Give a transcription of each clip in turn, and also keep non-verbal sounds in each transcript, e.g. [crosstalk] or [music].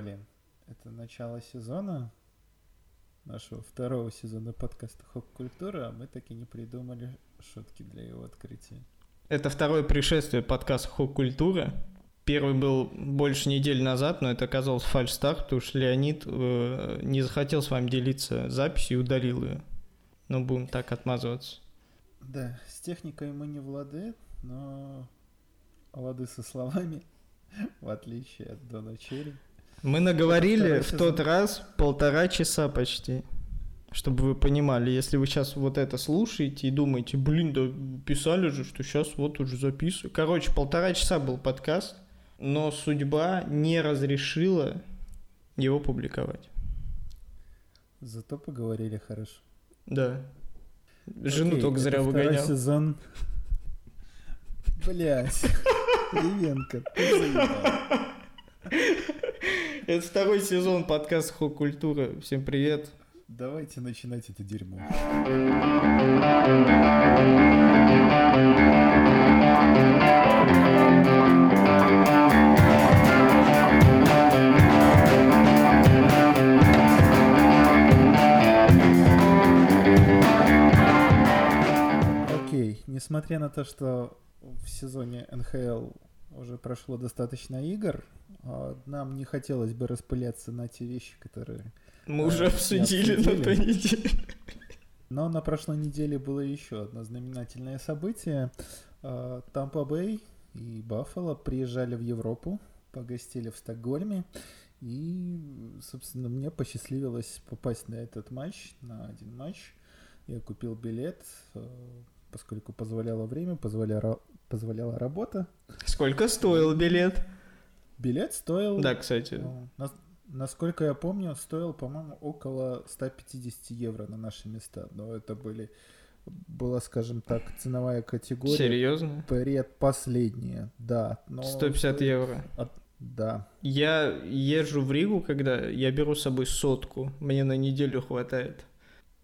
Блин, это начало сезона, нашего второго сезона подкаста «Хоп-культура», а мы таки не придумали шутки для его открытия. Это второе пришествие подкаста «Хоп-культура». Первый был больше недели назад, но это оказалось фальш-старт, потому что Леонид э, не захотел с вами делиться записью и удалил ее. Ну, будем так отмазываться. Да, с техникой мы не владеем, но лады со словами, [laughs] в отличие от Дона Черри. Мы наговорили в тот раз полтора часа почти. Чтобы вы понимали, если вы сейчас вот это слушаете и думаете, блин, да писали же, что сейчас вот уже записываю. Короче, полтора часа был подкаст, но судьба не разрешила его публиковать. Зато поговорили хорошо. Да. Жену Окей, только зря выгонял. сезон. Блять. Кривенко, [laughs] ты заебал. Это второй сезон подкаста Хо Культура. Всем привет. Давайте начинать это дерьмо. Окей, несмотря на то, что в сезоне НХЛ уже прошло достаточно игр, нам не хотелось бы распыляться на те вещи, которые Мы А, уже не обсудили на обсудили. той неделе. Но на прошлой неделе было еще одно знаменательное событие. А, Тампа Бэй и Баффало приезжали в Европу, погостили в Стокгольме. И, собственно, мне посчастливилось попасть на этот матч, на один матч. Я купил билет, э, поскольку позволяло время, позволяла, позволяла работа. Сколько стоил билет? Билет стоил... Да, кстати. Ну, нас- насколько я помню, стоил, по-моему, около 150 евро на наши места. Но это были, была, скажем так, ценовая категория. Серьезно? Предпоследняя, да. Но 150 стоит- евро. Да. Я езжу в Ригу, когда я беру с собой сотку, мне на неделю хватает.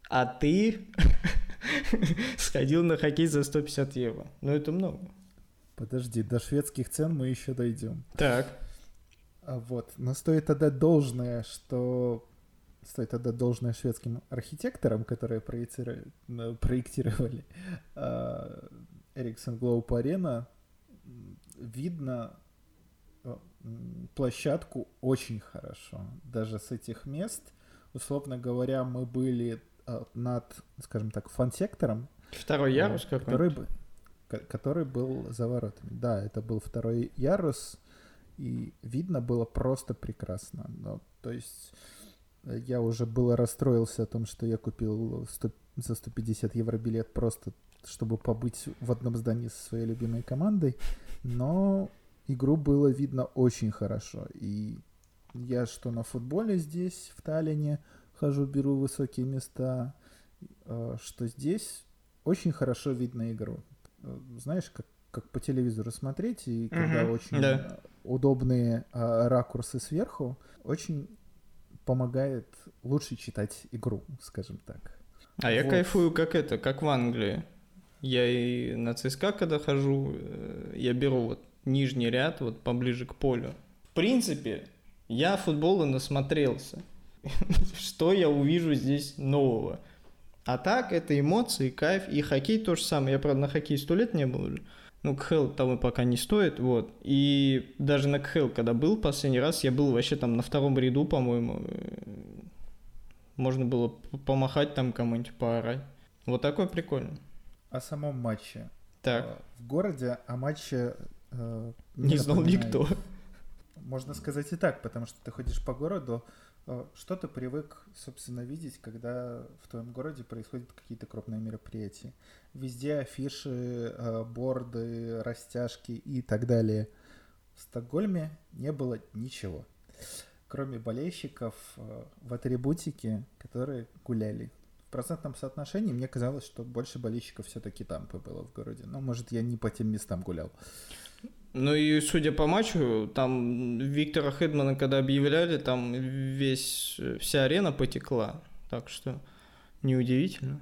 А ты [laughs] сходил на хоккей за 150 евро. Ну, это много. Подожди, до шведских цен мы еще дойдем. Так. А Вот. Но стоит отдать должное, что стоит отдать должное шведским архитекторам, которые проециру- э, проектировали Эриксон Глоуп Арена. Видно площадку очень хорошо. Даже с этих мест, условно говоря, мы были э, над, скажем так, фан-сектором, Второй э, ярус который, который был за воротами. Да, это был второй ярус, и видно было просто прекрасно. Но, то есть э, я уже было расстроился о том, что я купил 100 за 150 евро билет просто, чтобы побыть в одном здании со своей любимой командой, но игру было видно очень хорошо. И я что на футболе здесь, в Таллине, хожу, беру высокие места, э, что здесь очень хорошо видно игру. Э, Знаешь, как, как по телевизору смотреть, и когда Мгм, очень да. Удобные э, ракурсы сверху, очень помогает лучше читать игру, скажем так. А я Вот. кайфую как это, как в Англии. Я и на ЦСКА, когда хожу, э, я беру вот нижний ряд, вот поближе к полю. В принципе, я футбола насмотрелся. [laughs] Что я увижу здесь нового? А так, это эмоции, кайф. И хоккей то же самое. Я, правда, на хоккей сто лет не был. Ну, КХЛ того пока не стоит, вот. И даже на КХЛ, когда был последний раз, я был вообще там на втором ряду, по-моему. Э, Можно было помахать там кому-нибудь, поорать. Вот такой прикольно. О самом матче. Так, Э, В городе о матче э, не знал напоминает. никто. Можно сказать и так, потому что ты ходишь по городу, что ты привык, собственно, видеть, когда в твоем городе происходят какие-то крупные мероприятия. Везде афиши, э, борды, растяжки и так далее. В Стокгольме не было ничего, кроме болельщиков э, в атрибутике, которые гуляли. В процентном соотношении мне казалось, что больше болельщиков все-таки там было в городе. Но, может, я не по тем местам гулял. Ну и судя по матчу, там Виктора Хедмана, когда объявляли, там весь, вся арена потекла. Так что неудивительно.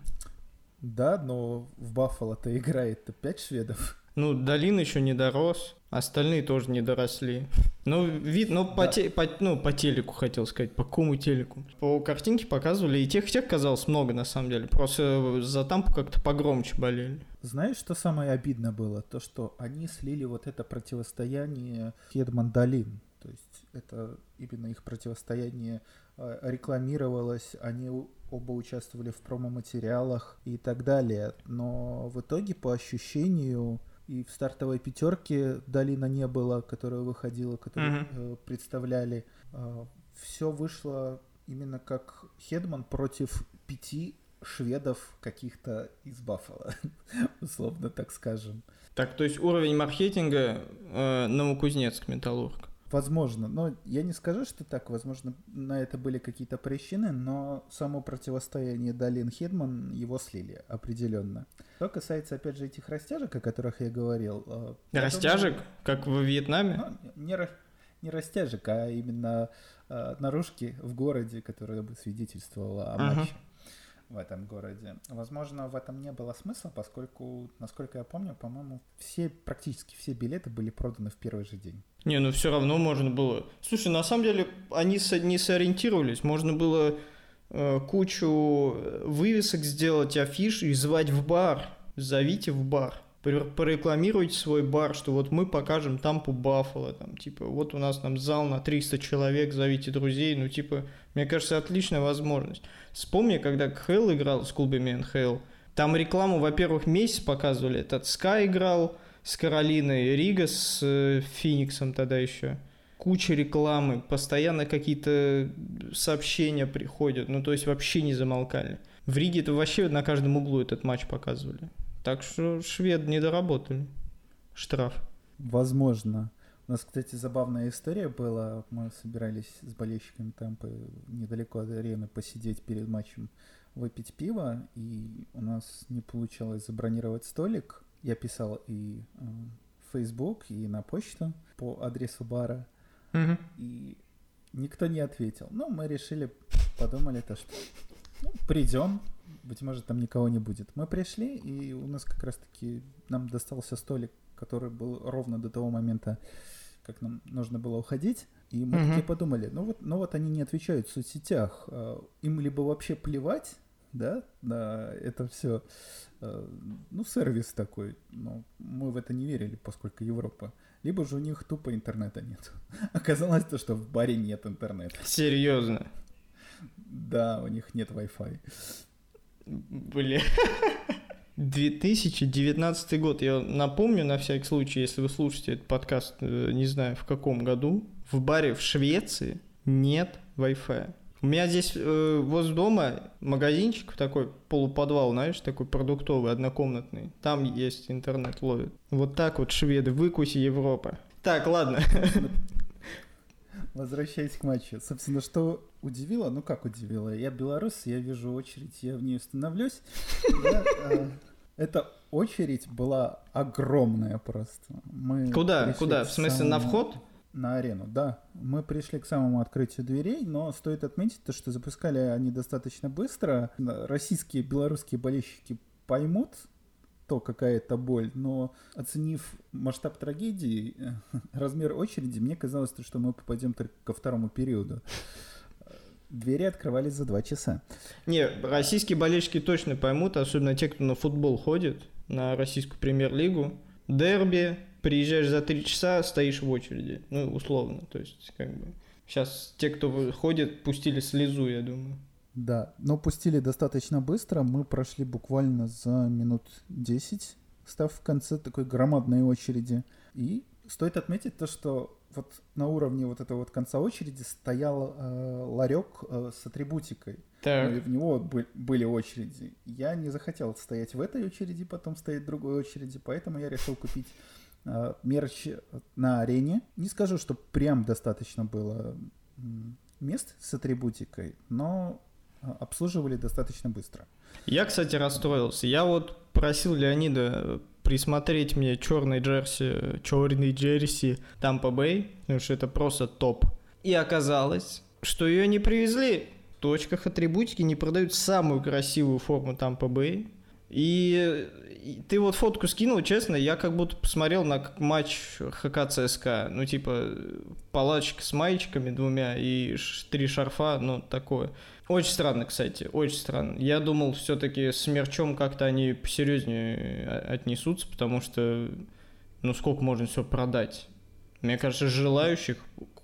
Да, но в Баффало-то играет-то 5 шведов. Ну, Долин еще не дорос. Остальные тоже не доросли. [laughs] Ну, вид, ну, по, те, по, ну, по телеку хотел сказать, по какому телеку. По картинке показывали, и тех, и тех казалось много, на самом деле. Просто за тампу как-то погромче болели. Знаешь, что самое обидно было? То, что они слили вот это противостояние Хедман-Долин. То есть это именно их противостояние э, рекламировалось, они оба участвовали в промо-материалах и так далее. Но в итоге, по ощущению, и в стартовой пятерке Долина не было, которая выходила, которую mm-hmm. э, представляли. Э, все вышло именно как Хедман против пяти шведов каких-то из Баффала, [laughs] условно так скажем. Так, то есть уровень маркетинга э, Новокузнецк Металлург. Возможно, но я не скажу, что так, возможно, на это были какие-то причины, но само противостояние Далин Хедман его слили определенно. Что касается, опять же, этих растяжек, о которых я говорил. Э, растяжек? Думаю, как в Вьетнаме? Ну, не, не растяжек, а именно э, наружки в городе, которая бы свидетельствовала о матче. Uh-huh в этом городе. Возможно, в этом не было смысла, поскольку, насколько я помню, по-моему, все, практически все билеты были проданы в первый же день. Не, ну все равно можно было. Слушай, на самом деле они со, не сориентировались. Можно было э, кучу вывесок сделать, афиш и звать в бар. Зовите в бар порекламируйте свой бар, что вот мы покажем Тампу Баффало, там, типа, вот у нас там зал на 300 человек, зовите друзей, ну, типа, мне кажется, отличная возможность. Вспомни, когда КХЛ играл с клубами НХЛ, там рекламу, во-первых, месяц показывали, этот Скай играл с Каролиной, Рига с э, Фениксом тогда еще, куча рекламы, постоянно какие-то сообщения приходят, ну, то есть вообще не замолкали. В Риге это вообще на каждом углу этот матч показывали. Так что швед не доработали. Штраф. Возможно. У нас, кстати, забавная история была. Мы собирались с болельщиками там недалеко от арены посидеть перед матчем, выпить пиво, и у нас не получалось забронировать столик. Я писал и э, в Facebook, и на почту по адресу бара, угу. и никто не ответил. Ну, мы решили, подумали то, что ну, придем, быть может, там никого не будет. Мы пришли, и у нас как раз-таки нам достался столик, который был ровно до того момента, как нам нужно было уходить. И мы mm-hmm. такие подумали, ну вот, ну вот они не отвечают в соцсетях, а, им либо вообще плевать, да, на это все, а, ну, сервис такой, но мы в это не верили, поскольку Европа. Либо же у них тупо интернета нет. [laughs] Оказалось то, что в баре нет интернета. Серьезно? Да, у них нет Wi-Fi. Бля. [laughs] 2019 год. Я напомню на всякий случай, если вы слушаете этот подкаст, э, не знаю в каком году, в баре в Швеции нет Wi-Fi. У меня здесь э, возле дома магазинчик такой полуподвал, знаешь, такой продуктовый, однокомнатный. Там есть интернет ловит. Вот так вот шведы, выкуси Европа. Так, ладно. Возвращаясь к матчу. Собственно, что удивило? Ну как удивило? Я белорус, я вижу очередь, я в ней становлюсь. А, эта очередь была огромная просто. Мы Куда? Куда? В смысле, на вход? На арену, да. Мы пришли к самому открытию дверей, но стоит отметить то, что запускали они достаточно быстро. Российские, белорусские болельщики поймут, то какая это боль, но оценив масштаб трагедии, [laughs] размер очереди, мне казалось, что мы попадем только ко второму периоду. Двери открывались за два часа. Не, российские болельщики точно поймут, особенно те, кто на футбол ходит, на российскую премьер-лигу. Дерби, приезжаешь за три часа, стоишь в очереди. Ну, условно. То есть, как бы... Сейчас те, кто ходит, пустили слезу, я думаю. Да, но пустили достаточно быстро. Мы прошли буквально за минут 10, став в конце такой громадной очереди. И стоит отметить то, что вот на уровне вот этого вот конца очереди стоял э, ларек э, с атрибутикой. Так. И в него бы, были очереди. Я не захотел стоять в этой очереди, потом стоять в другой очереди, поэтому я решил купить мерч на арене. Не скажу, что прям достаточно было мест с атрибутикой, но обслуживали достаточно быстро. Я, кстати, расстроился. Я вот просил Леонида присмотреть мне черный джерси, черный джерси Тампа Бэй, потому что это просто топ. И оказалось, что ее не привезли. В точках атрибутики не продают самую красивую форму Тампа Бэй. И, и ты вот фотку скинул, честно, я как будто посмотрел на матч ХК ЦСКА. Ну, типа, палачка с маечками двумя и три шарфа, ну, такое. Очень странно, кстати, очень странно. Я думал, все-таки с мерчом как-то они посерьезнее отнесутся, потому что, ну, сколько можно все продать? Мне кажется, желающих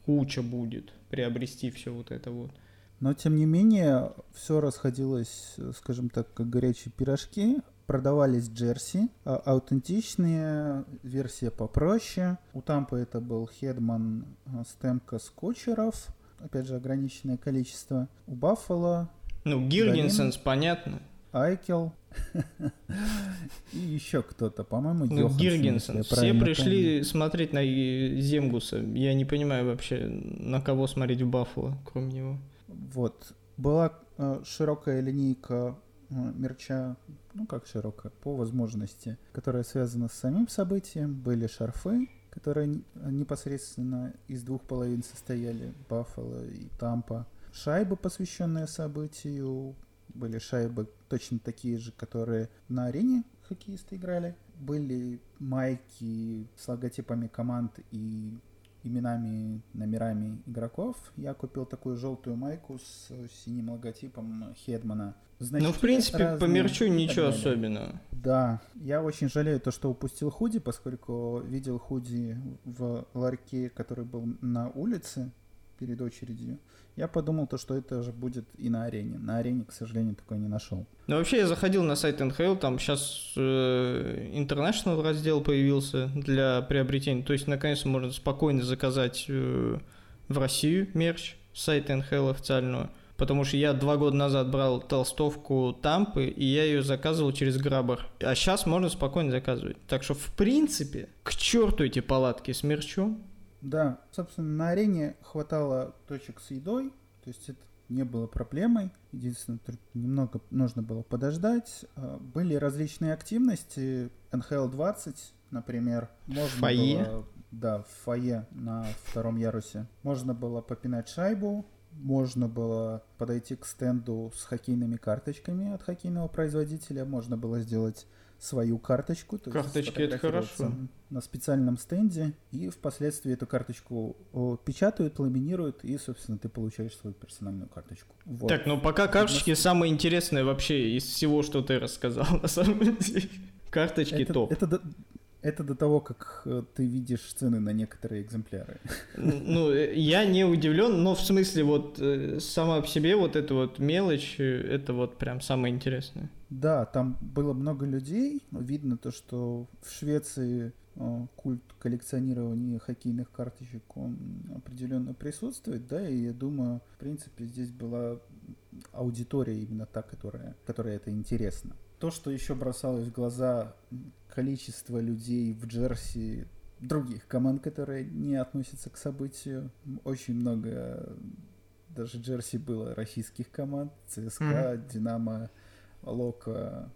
куча будет приобрести все вот это вот. Но, тем не менее, все расходилось, скажем так, как горячие пирожки. Продавались джерси, а аутентичные, версия попроще. У Тампа это был Хедман Стемка Скотчеров, опять же, ограниченное количество. У Баффало... Ну, Гиргенсенс, понятно. Айкел. [laughs] И еще кто-то, по-моему, ну, Гиргенсен. Все пришли помню. смотреть на Земгуса. Я не понимаю вообще, на кого смотреть в Баффало, кроме него. Вот. Была э, широкая линейка э, мерча, ну как широкая, по возможности, которая связана с самим событием. Были шарфы, которые непосредственно из двух половин состояли, Баффало и Тампа. Шайбы, посвященные событию, были шайбы точно такие же, которые на арене хоккеисты играли. Были майки с логотипами команд и именами, номерами игроков. Я купил такую желтую майку с синим логотипом Хедмана. ну, в принципе, по мерчу ничего особенного. Да, я очень жалею то, что упустил худи, поскольку видел худи в ларьке, который был на улице перед очередью я подумал, то, что это же будет и на арене. На арене, к сожалению, такой не нашел. Ну, вообще, я заходил на сайт NHL, там сейчас э, International раздел появился для приобретения. То есть, наконец-то можно спокойно заказать э, в Россию мерч сайта NHL официального. Потому что я два года назад брал толстовку Тампы, и я ее заказывал через Грабар. А сейчас можно спокойно заказывать. Так что, в принципе, к черту эти палатки с мерчом. Да, собственно, на арене хватало точек с едой, то есть это не было проблемой. Единственное, немного нужно было подождать. А, были различные активности. NHL 20, например. Можно фойе? Было, да, в фойе на втором ярусе. Можно было попинать шайбу, можно было подойти к стенду с хоккейными карточками от хоккейного производителя, можно было сделать свою карточку. То Карточки это хорошо. На специальном стенде. И впоследствии эту карточку печатают, ламинируют, и, собственно, ты получаешь свою персональную карточку. Вот. Так, ну пока карточки нас... самое интересное вообще из всего, что ты рассказал, на самом деле. Карточки это, топ. Это, это до того, как э, ты видишь цены на некоторые экземпляры. Ну, э, я не удивлен, но в смысле вот э, сама по себе вот эта вот мелочь, это вот прям самое интересное. Да, там было много людей. Видно то, что в Швеции культ коллекционирования хоккейных карточек, он определенно присутствует, да, и я думаю, в принципе, здесь была аудитория именно та, которая, которая это интересно. То, что еще бросалось в глаза, количество людей в Джерси других команд, которые не относятся к событию. Очень много даже Джерси было российских команд, ЦСКА, mm-hmm. Динамо, Лока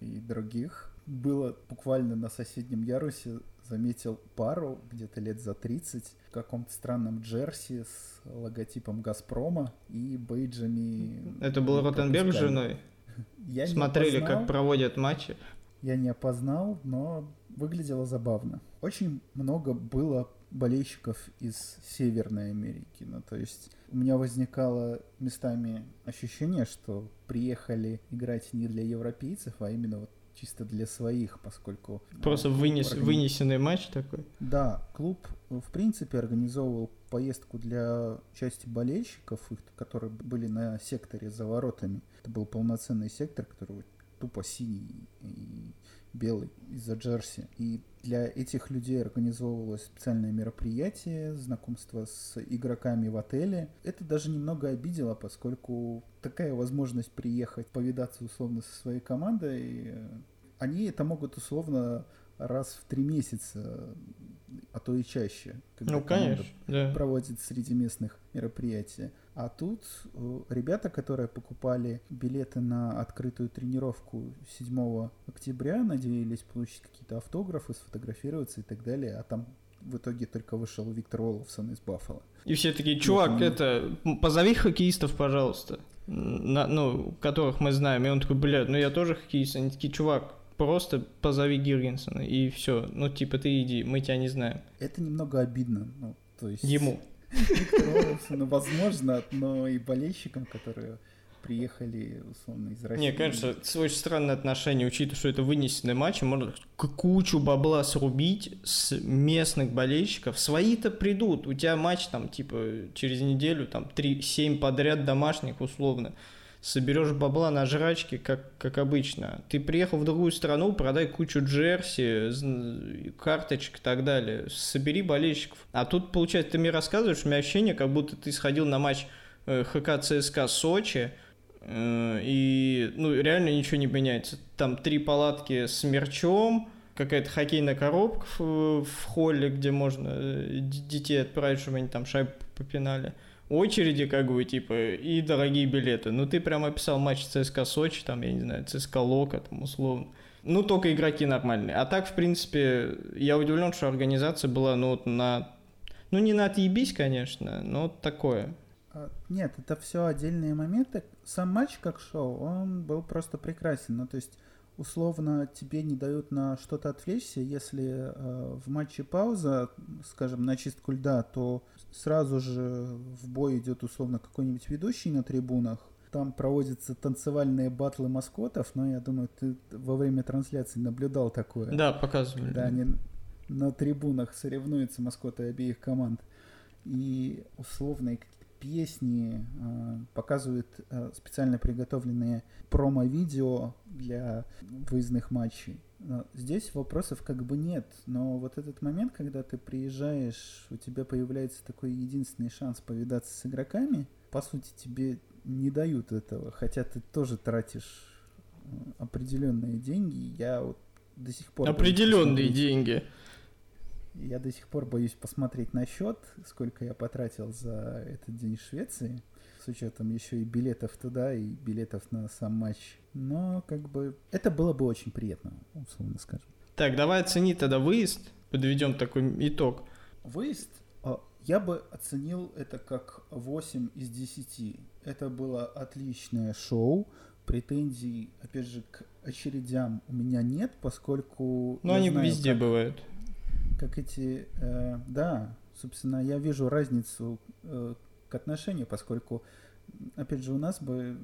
и других. Было буквально на соседнем ярусе, заметил пару где-то лет за 30 в каком-то странном Джерси с логотипом Газпрома и бейджами. Это был Ротенберг с женой? Я Смотрели, как проводят матчи. Я не опознал, но выглядело забавно. Очень много было болельщиков из Северной Америки. Ну, то есть у меня возникало местами ощущение, что приехали играть не для европейцев, а именно вот чисто для своих, поскольку... Просто вынес, органи... вынесенный матч такой? Да, клуб в принципе организовывал поездку для части болельщиков, которые были на секторе за воротами. Это был полноценный сектор, который тупо синий и белый из-за Джерси. И для этих людей организовывалось специальное мероприятие, знакомство с игроками в отеле. Это даже немного обидело, поскольку такая возможность приехать, повидаться условно со своей командой, они это могут условно раз в три месяца а то и чаще, когда ну, конечно, да. проводит среди местных мероприятия. А тут э, ребята, которые покупали билеты на открытую тренировку 7 октября, надеялись получить какие-то автографы, сфотографироваться и так далее, а там в итоге только вышел Виктор Оловсон из Баффала. И все такие, чувак, это, позови хоккеистов, пожалуйста. на, ну, которых мы знаем. И он такой, блядь, ну я тоже хоккеист. Они такие, чувак, просто позови Гиргенсона, и все. Ну, типа, ты иди, мы тебя не знаем. Это немного обидно. Ну, то есть... Ему. Ну, возможно, но и болельщикам, которые приехали, условно, из России. Не, конечно, это очень странное отношение, учитывая, что это вынесенный матч, можно кучу бабла срубить с местных болельщиков. Свои-то придут, у тебя матч там, типа, через неделю, там, 3-7 подряд домашних, условно. Соберешь бабла на жрачке, как, как обычно. Ты приехал в другую страну, продай кучу джерси, карточек и так далее. Собери болельщиков. А тут, получается, ты мне рассказываешь, у меня ощущение, как будто ты сходил на матч э, ХК ЦСКА Сочи, Э, и, ну, реально ничего не меняется. Там три палатки с мерчом, какая-то хоккейная коробка в, холле, где можно э, детей отправить, чтобы они там шайбу попинали. Очереди, как бы, типа, и дорогие билеты. Ну, ты прям описал матч ЦСКА Сочи, там, я не знаю, ЦСКА Лока, там, условно. Ну, только игроки нормальные. А так, в принципе, я удивлен, что организация была, ну, вот на... Ну, не на отъебись, конечно, но такое. А, нет, это все отдельные моменты. Сам матч как шоу, он был просто прекрасен. Ну, то есть, условно, тебе не дают на что-то отвлечься. Если э, в матче пауза, скажем, на чистку льда, то сразу же в бой идет условно какой-нибудь ведущий на трибунах. Там проводятся танцевальные батлы маскотов, но я думаю, ты во время трансляции наблюдал такое. Да, показывали. Да, они на трибунах соревнуются маскоты обеих команд. И условные песни, э, показывают э, специально приготовленные промо-видео для выездных матчей. Здесь вопросов как бы нет, но вот этот момент, когда ты приезжаешь, у тебя появляется такой единственный шанс повидаться с игроками, по сути тебе не дают этого, хотя ты тоже тратишь э, определенные деньги. Я вот до сих пор... Определенные деньги. Я до сих пор боюсь посмотреть на счет, сколько я потратил за этот день в Швеции, с учетом еще и билетов туда, и билетов на сам матч. Но как бы это было бы очень приятно, условно скажем. Так, давай оцени тогда выезд, подведем такой итог. Выезд а, я бы оценил это как 8 из 10. Это было отличное шоу. Претензий, опять же, к очередям у меня нет, поскольку... Ну, они знаю, везде как... бывают как эти, э, да, собственно, я вижу разницу э, к отношению, поскольку, опять же, у нас бы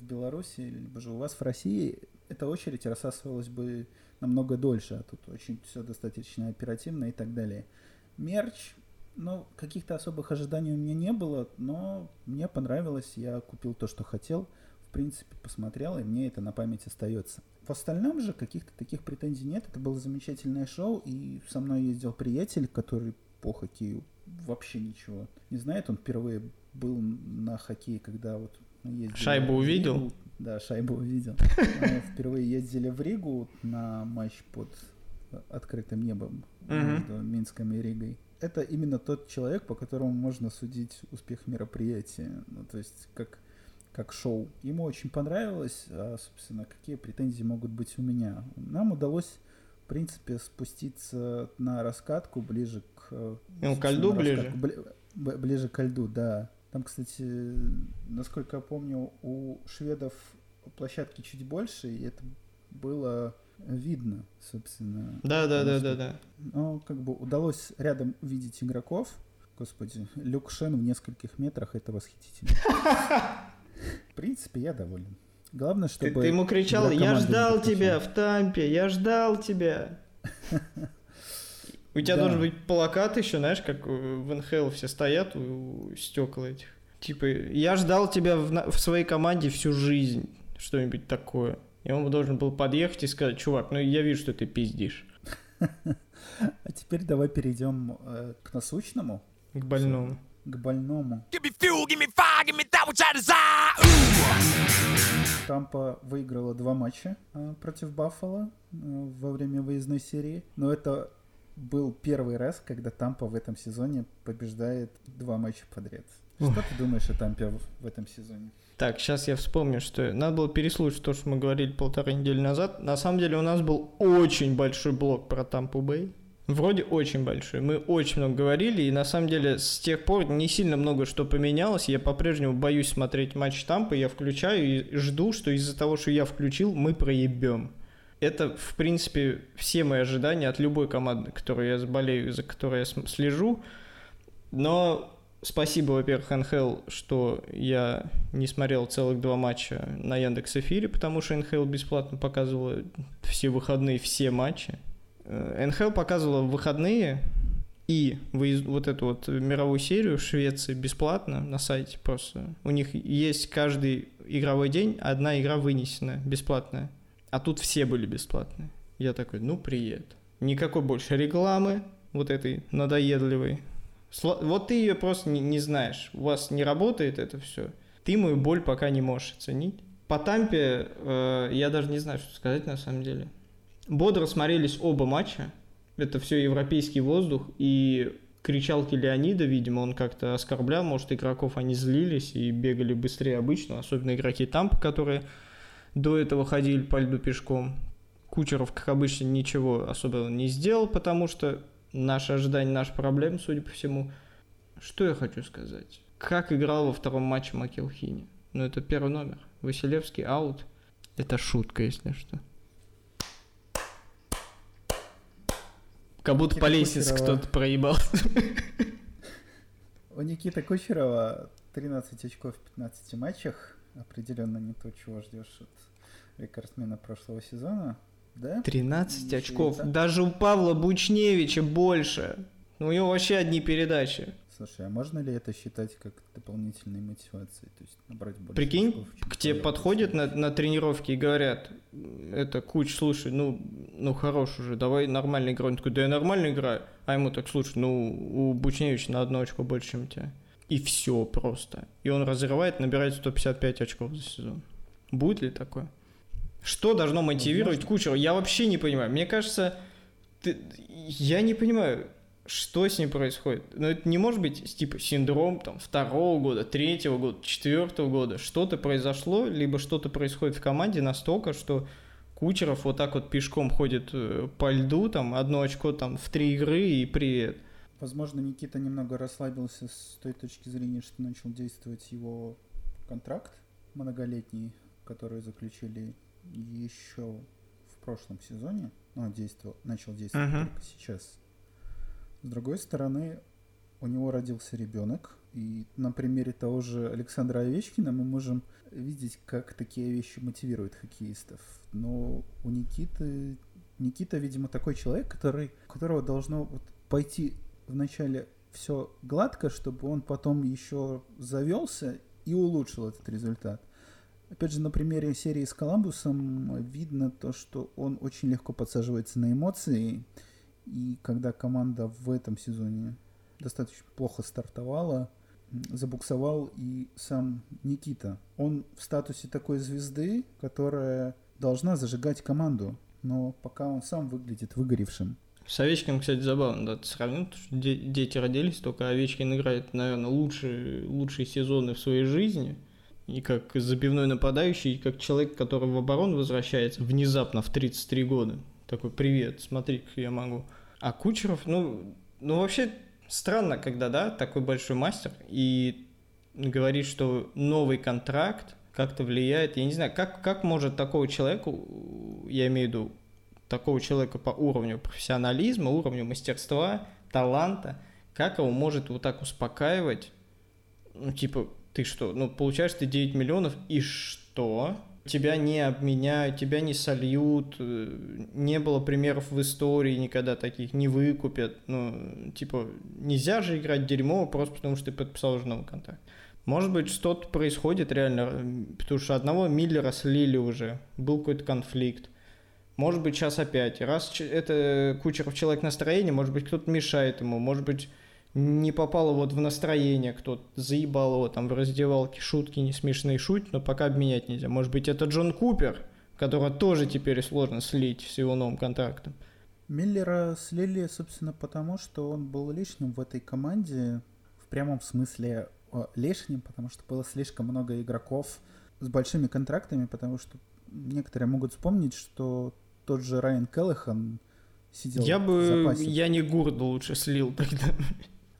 в Беларуси, либо же у вас в России эта очередь рассасывалась бы намного дольше, а тут очень все достаточно оперативно и так далее. Мерч, ну, каких-то особых ожиданий у меня не было, но мне понравилось, я купил то, что хотел, в принципе, посмотрел, и мне это на память остается. В остальном же каких-то таких претензий нет. Это было замечательное шоу, и со мной ездил приятель, который по хоккею вообще ничего не знает. Он впервые был на хоккее, когда вот ездили... Шайбу увидел? Ригу. Да, шайбу увидел. [laughs] Мы впервые ездили в Ригу на матч под открытым небом между Минском и Ригой. Это именно тот человек, по которому можно судить успех мероприятия. Ну, то есть, как как шоу. Ему очень понравилось, а, собственно, какие претензии могут быть у меня. Нам удалось, в принципе, спуститься на раскатку ближе к... Ну, ко льду ближе? Бли, ближе к льду, да. Там, кстати, насколько я помню, у шведов площадки чуть больше, и это было видно, собственно. Да, да, да, да, да. Ну, как бы удалось рядом увидеть игроков. Господи, Люкшен в нескольких метрах, это восхитительно. [laughs] В принципе, я доволен. Главное, чтобы... Ты, ты ему кричал, я ждал тебя в Тампе, я ждал тебя. [laughs] У тебя должен быть плакат еще, знаешь, как в НХЛ все стоят у стекла этих. Типа, я ждал тебя в, в своей команде всю жизнь. Что-нибудь такое. И он должен был подъехать и сказать, чувак, ну я вижу, что ты пиздишь. [laughs] А теперь давай перейдем э, к насущному. К больному к больному. Тампа выиграла два матча э, против Баффала э, во время выездной серии, но это был первый раз, когда Тампа в этом сезоне побеждает два матча подряд. Что Ух. ты думаешь о Тампе в этом сезоне? Так, сейчас я вспомню, что надо было переслушать то, что мы говорили полторы недели назад. На самом деле у нас был очень большой блок про Тампу Бэй. Вроде очень большой. Мы очень много говорили, и на самом деле с тех пор не сильно много что поменялось. Я по-прежнему боюсь смотреть матч Тампы, я включаю и жду, что из-за того, что я включил, мы проебем. Это, в принципе, все мои ожидания от любой команды, которую я заболею, за которой я слежу. Но спасибо, во-первых, НХЛ, что я не смотрел целых два матча на Яндекс Эфире, потому что НХЛ бесплатно показывала все выходные все матчи. Э, НХЛ показывала выходные и вот эту вот мировую серию в Швеции бесплатно на сайте просто. У них есть каждый игровой день одна игра вынесена, бесплатная. А тут все были бесплатные. Я такой, ну, привет. Никакой больше рекламы, вот этой надоедливой. Вот ты ее просто не, не знаешь. У вас не работает это все. Ты мою боль пока не можешь оценить. По Тампе э, я даже не знаю, что сказать на самом деле. Бодро смотрелись оба матча. Это все европейский воздух. И кричалки Леонида, видимо, он как-то оскорблял. Может, игроков они злились и бегали быстрее обычно. Особенно игроки Тампа, которые до этого ходили по льду пешком. Кучеров, как обычно, ничего особенно не сделал, потому что наши ожидания, наши проблемы, судя по всему. Что я хочу сказать? Как играл во втором матче Макелхини? Ну, это первый номер. Василевский аут. Это шутка, если что. Как будто по лестнице кто-то проебал. [laughs] У Никиты Кучерова 13 очков в 15 матчах. Определенно не то, чего ждешь от рекордсмена прошлого сезона. Да? 13 Ничего очков. Это. Даже у Павла Бучневича больше. У него вообще одни передачи. Слушай, а можно ли это считать как дополнительной мотивацией? То есть набрать больше Прикинь, очков, к тебе подходят на, на тренировки и говорят, это Куч, слушай, ну, ну хорош уже, давай нормально играй. Он такой, да я нормально играю. А ему так, слушай, ну, у Бучневича на одно очко больше, чем у тебя. И все просто. И он разрывает, набирает 155 очков за сезон. Будет ли такое? Что должно мотивировать Возможно. Кучера? Я вообще не понимаю. Мне кажется, ты... я не понимаю, что с ним происходит. Но это не может быть типа синдром там, второго года, третьего года, четвертого года. Что-то произошло, либо что-то происходит в команде настолько, что Кучеров вот так вот пешком ходит э, по льду, там, одно очко там в три игры и привет. Возможно, Никита немного расслабился с той точки зрения, что начал действовать его контракт многолетний, который заключили еще в прошлом сезоне, ну, действовал, начал действовать uh-huh. только сейчас. С другой стороны, у него родился ребенок, и на примере того же Александра Овечкина мы можем видеть, как такие вещи мотивируют хоккеистов. Но у Никиты... Никита, видимо, такой человек, который, у которого должно вот пойти вначале все гладко, чтобы он потом еще завелся и улучшил этот результат. Опять же, на примере серии с Коламбусом видно то, что он очень легко подсаживается на эмоции. И когда команда в этом сезоне достаточно плохо стартовала, забуксовал и сам Никита. Он в статусе такой звезды, которая должна зажигать команду, но пока он сам выглядит выгоревшим. С Овечкиным, кстати, забавно, да, ты сравнил, что дети родились, только Овечкин играет, наверное, лучшие, лучшие сезоны в своей жизни – и как забивной нападающий, и как человек, который в оборону возвращается внезапно в 33 года. Такой, привет, смотри, как я могу. А Кучеров, ну, ну вообще странно, когда, да, такой большой мастер, и говорит, что новый контракт как-то влияет, я не знаю, как, как может такого человека, я имею в виду, такого человека по уровню профессионализма, уровню мастерства, таланта, как его может вот так успокаивать, ну, типа, ты что, ну, получаешь ты 9 миллионов, и что? Тебя не обменяют, тебя не сольют, э, не было примеров в истории никогда таких, не выкупят. Ну, типа, нельзя же играть дерьмо просто потому, что ты подписал уже новый контракт. Может быть, что-то происходит реально, потому что одного Миллера слили уже, был какой-то конфликт. Может быть, сейчас опять. Раз это Кучеров человек настроения, может быть, кто-то мешает ему, может быть, не попало вот в настроение, кто заебал его там в раздевалке, шутки не смешные шутить, но пока обменять нельзя. Может быть, это Джон Купер, которого тоже теперь сложно слить с его новым контрактом. Миллера слили, собственно, потому что он был лишним в этой команде, в прямом смысле лишним, потому что было слишком много игроков с большими контрактами, потому что некоторые могут вспомнить, что тот же Райан Келлихан сидел Я в бы... запасе. Я не Гурда лучше слил тогда.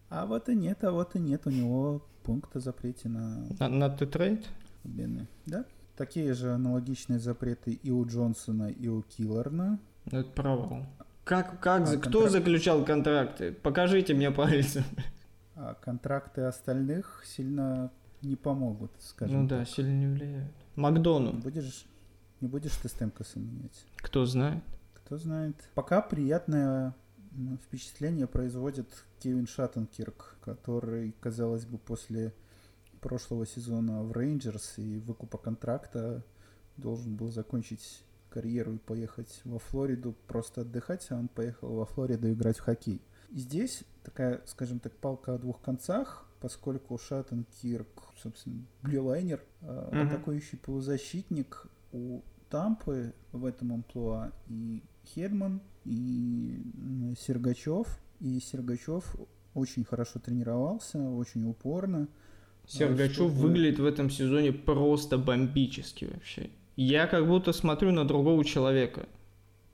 А вот и нет, а вот и нет. У него пункт о запрете на На, на Т-трейд? обмены. Да? Такие же аналогичные запреты и у Джонсона, и у Килларна. Ну, это провал. Как, как, А за- кто контракт? заключал контракты? Покажите мне пальцем. А контракты остальных сильно не помогут, скажем Ну да, так. сильно не влияет. Макдону, Будешь, не будешь ты Стемкоса менять. Кто знает. Кто знает. Пока приятное впечатление производит Кевин Шаттенкирк, который, казалось бы, после прошлого сезона в Рейнджерс и выкупа контракта должен был закончить карьеру и поехать во Флориду просто отдыхать, а он поехал во Флориду играть в хоккей. И здесь такая, скажем так, палка о двух концах, поскольку Шаттенкирк, собственно, блюлайнер, э, Мгм. атакующий полузащитник у Тампы в этом амплуа и Хедман, и Сергачев. И Сергачев очень хорошо тренировался, очень упорно. Сергачев чтобы- выглядит в этом сезоне просто бомбически вообще. Я как будто смотрю на другого человека.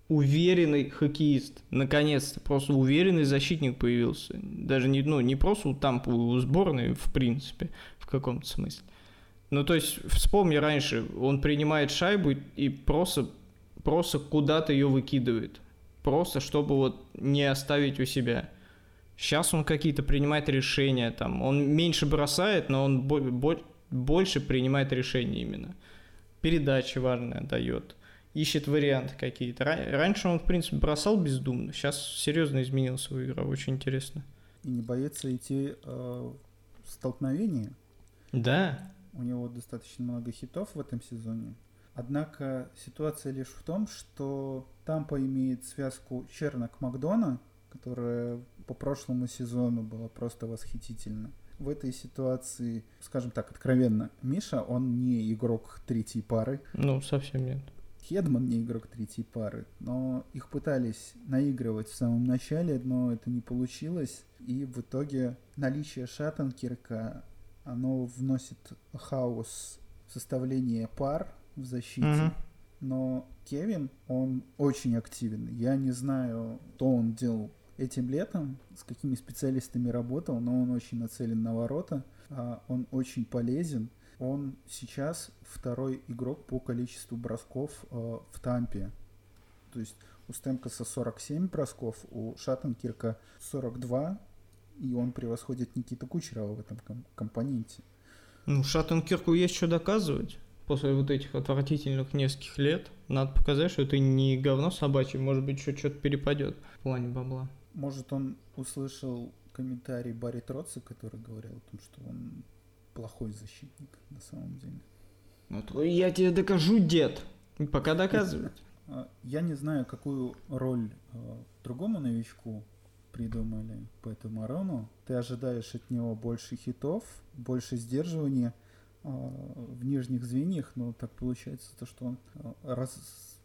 Уверенный хоккеист. Наконец-то. Просто уверенный защитник появился. Даже не, ну, не просто у Тампы, у сборной, в принципе, в каком-то смысле. Ну, то есть, вспомни раньше, он принимает шайбу и просто, просто куда-то ее выкидывает. Просто, чтобы вот не оставить у себя. Сейчас он какие-то принимает решения, там, он меньше бросает, но он бо- бо- больше принимает решения именно. Передачи важные дает, ищет варианты какие-то. Ра- Раньше он, в принципе, бросал бездумно, сейчас серьезно изменил свою игру, очень интересно. И не боится идти э, в столкновение. Да, У него достаточно много хитов в этом сезоне. Однако ситуация лишь в том, что Тампа имеет связку Чернок-Макдона, которая по прошлому сезону была просто восхитительна. В этой ситуации, скажем так, откровенно, Миша, он не игрок третьей пары, ну, совсем нет. Хедман не игрок третьей пары, но их пытались наигрывать в самом начале, но это не получилось. И в итоге наличие Шаттенкирка, оно вносит хаос в составление пар в защите. Мгм. Но Кевин, он очень активен. Я не знаю, что он делал этим летом, с какими специалистами работал, но он очень нацелен на ворота, а, он очень полезен. Он сейчас второй игрок по количеству бросков э, в Тампе. То есть у Стемкоса 47 бросков, у Шаттенкирка 42, и он превосходит Никита Кучерова в этом ком- компоненте. Ну, Шаттенкирку есть что доказывать. После вот этих отвратительных нескольких лет надо показать, что ты не говно собачье, может быть, еще что-то перепадет в плане бабла. Может, он услышал комментарий Барри Троца, который говорил о том, что он плохой защитник на самом деле. Ну, то я тебе докажу, дед. Пока доказывать. А, Я не знаю, какую роль э, другому новичку придумали по этому Арону. Ты ожидаешь от него больше хитов, больше сдерживания э, в нижних звеньях, но так получается то, что он э, раз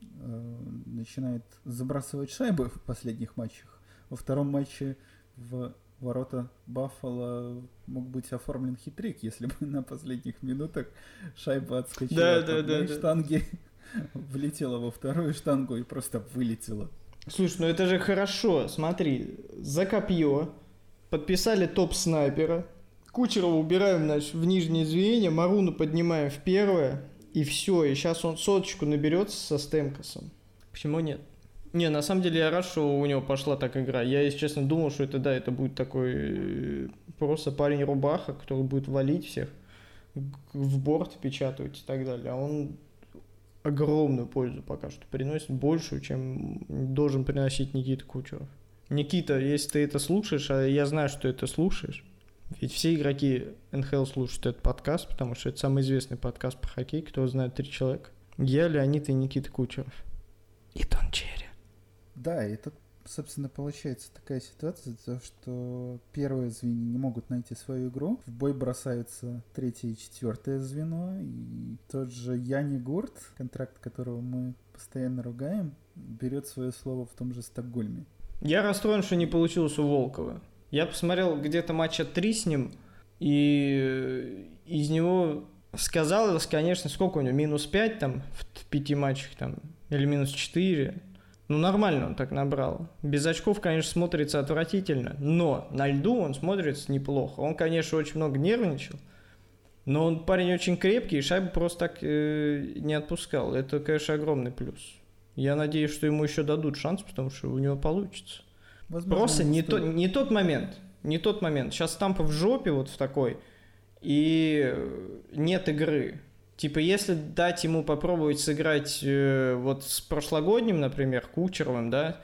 э, начинает забрасывать шайбы в последних матчах. Во втором матче в ворота Баффала мог быть оформлен хитрик, если бы на последних минутах шайба отскочила Да, от да, одной да, да. штанги, [laughs] влетела во вторую штангу и просто вылетела. Слушай, ну это же хорошо. Смотри, за копье подписали топ-снайпера. Кучерова убираем, значит, в нижнее звенье, Маруну поднимаем в первое, и все. И сейчас он соточку наберется со Стемкосом. Почему нет? Не, на самом деле я рад, что у него пошла так игра. Я, если честно, думал, что это, да, это будет такой э, просто парень-рубаха, который будет валить всех, в борт печатать и так далее. А он огромную пользу пока что приносит, большую, чем должен приносить Никита Кучеров. Никита, если ты это слушаешь, а я знаю, что ты это слушаешь, ведь все игроки НХЛ слушают этот подкаст, потому что это самый известный подкаст по хоккей, кто знает три человека. Я, Леонид и Никита Кучеров. И Дон Черри. Да, и тут, собственно, получается такая ситуация, то, что первые звенья не могут найти свою игру, в бой бросаются третье и четвертое звено, и тот же Яни Гурт, контракт которого мы постоянно ругаем, берет свое слово в том же Стокгольме. Я расстроен, что не получилось у Волкова. Я посмотрел где-то матча три с ним, и из него сказалось, конечно, сколько у него, минус 5 там в пяти матчах там, или минус 4. Ну, нормально он так набрал. Без очков, конечно, смотрится отвратительно, но на льду он смотрится неплохо. Он, конечно, очень много нервничал, но он парень очень крепкий, и шайбу просто так э, не отпускал. Это, конечно, огромный плюс. Я надеюсь, что ему еще дадут шанс, потому что у него получится. Возможно, просто не, то, не тот момент. Не тот момент. Сейчас Тампа в жопе вот в такой, и нет игры. Типа, если дать ему попробовать сыграть э, вот с прошлогодним, например, Кучеровым, да,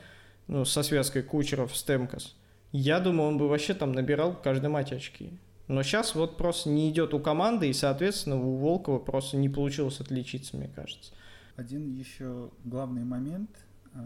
ну, со связкой Кучеров с Темкас, я думаю, он бы вообще там набирал каждый матч очки. Но сейчас вот просто не идет у команды, и, соответственно, у Волкова просто не получилось отличиться, мне кажется. Один еще главный момент э,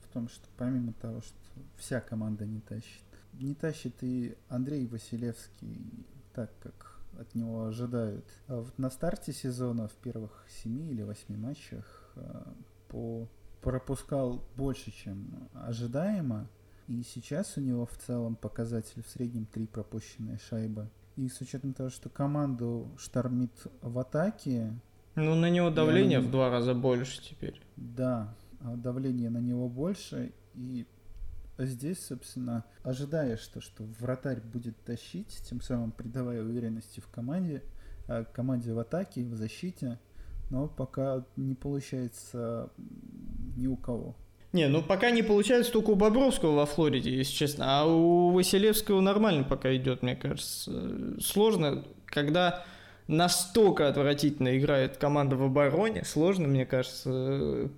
в том, что помимо того, что вся команда не тащит, не тащит и Андрей Василевский так, как от него ожидают. А вот на старте сезона в первых семи или восьми матчах а, по пропускал больше, чем ожидаемо. И сейчас у него в целом показатель в среднем три пропущенные шайбы. И с учетом того, что команду штормит в атаке... Ну, на него давление в два раза больше теперь. Да, а давление на него больше. И здесь, собственно, ожидаешь то, что вратарь будет тащить, тем самым придавая уверенности в команде, э, команде в атаке, в защите, но пока не получается ни у кого. Не, ну пока не получается только у Бобровского во Флориде, если честно, а у Василевского нормально пока идет, мне кажется. Сложно, когда настолько отвратительно играет команда в обороне, сложно, мне кажется,